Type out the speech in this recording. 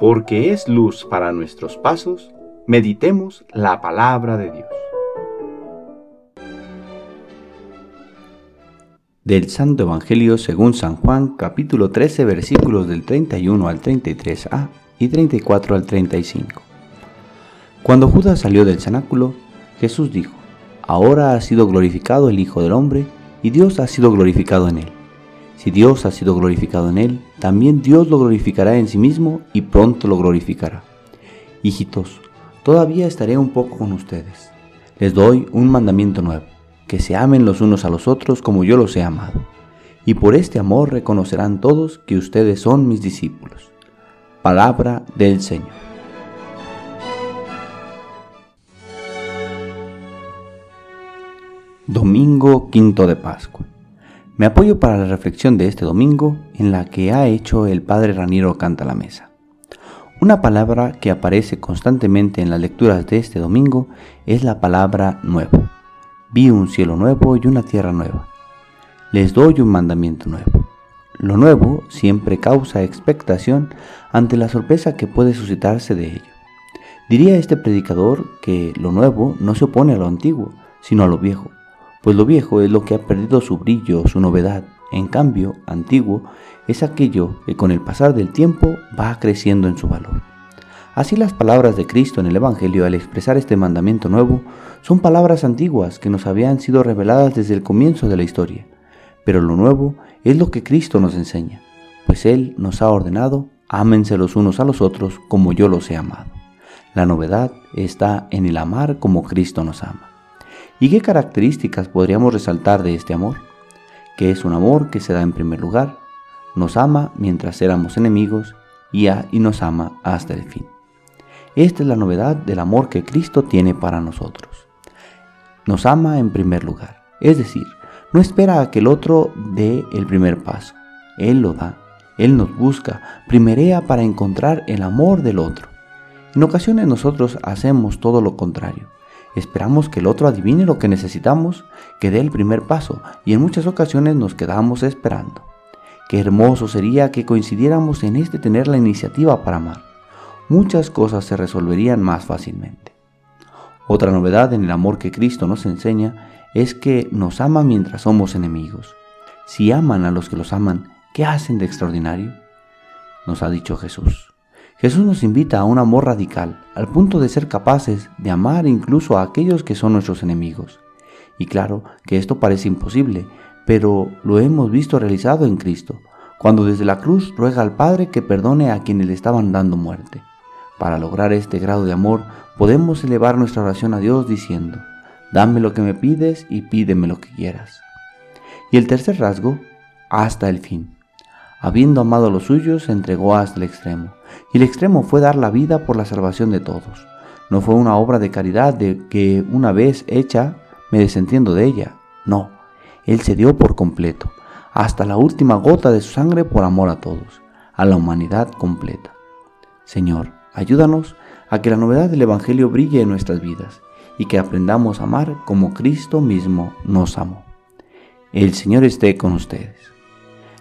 porque es luz para nuestros pasos, meditemos la palabra de Dios. Del Santo Evangelio según San Juan, capítulo 13, versículos del 31 al 33a y 34 al 35. Cuando Judas salió del cenáculo, Jesús dijo, Ahora ha sido glorificado el Hijo del Hombre, y Dios ha sido glorificado en él. Si Dios ha sido glorificado en él, también Dios lo glorificará en sí mismo y pronto lo glorificará. Hijitos, todavía estaré un poco con ustedes. Les doy un mandamiento nuevo, que se amen los unos a los otros como yo los he amado. Y por este amor reconocerán todos que ustedes son mis discípulos. Palabra del Señor. Domingo quinto de Pascua. Me apoyo para la reflexión de este domingo en la que ha hecho el padre Raniero Canta la Mesa. Una palabra que aparece constantemente en las lecturas de este domingo es la palabra nuevo. Vi un cielo nuevo y una tierra nueva. Les doy un mandamiento nuevo. Lo nuevo siempre causa expectación ante la sorpresa que puede suscitarse de ello. Diría este predicador que lo nuevo no se opone a lo antiguo, sino a lo viejo, pues lo viejo es lo que ha perdido su brillo, su novedad. En cambio, antiguo es aquello que con el pasar del tiempo va creciendo en su valor. Así las palabras de Cristo en el Evangelio al expresar este mandamiento nuevo son palabras antiguas que nos habían sido reveladas desde el comienzo de la historia. Pero lo nuevo es lo que Cristo nos enseña, pues Él nos ha ordenado, ámense los unos a los otros como yo los he amado. La novedad está en el amar como Cristo nos ama. ¿Y qué características podríamos resaltar de este amor? Que es un amor que se da en primer lugar, nos ama mientras éramos enemigos y, y nos ama hasta el fin. Esta es la novedad del amor que Cristo tiene para nosotros. Nos ama en primer lugar, es decir, no espera a que el otro dé el primer paso. Él lo da, Él nos busca, primerea para encontrar el amor del otro. En ocasiones nosotros hacemos todo lo contrario Esperamos que el otro adivine lo que necesitamos, que dé el primer paso y en muchas ocasiones nos quedamos esperando. Qué hermoso sería que coincidiéramos en este tener la iniciativa para amar. Muchas cosas se resolverían más fácilmente. Otra novedad en el amor que Cristo nos enseña es que nos ama mientras somos enemigos. Si aman a los que los aman, ¿qué hacen de extraordinario? Nos ha dicho Jesús. Jesús nos invita a un amor radical, al punto de ser capaces de amar incluso a aquellos que son nuestros enemigos. Y claro que esto parece imposible, pero lo hemos visto realizado en Cristo, cuando desde la cruz ruega al Padre que perdone a quienes le estaban dando muerte. Para lograr este grado de amor podemos elevar nuestra oración a Dios diciendo, dame lo que me pides y pídeme lo que quieras. Y el tercer rasgo, hasta el fin. Habiendo amado a los suyos, se entregó hasta el extremo y el extremo fue dar la vida por la salvación de todos. No fue una obra de caridad de que una vez hecha me desentiendo de ella. No, Él se dio por completo, hasta la última gota de su sangre por amor a todos, a la humanidad completa. Señor, ayúdanos a que la novedad del Evangelio brille en nuestras vidas y que aprendamos a amar como Cristo mismo nos amó. El Señor esté con ustedes.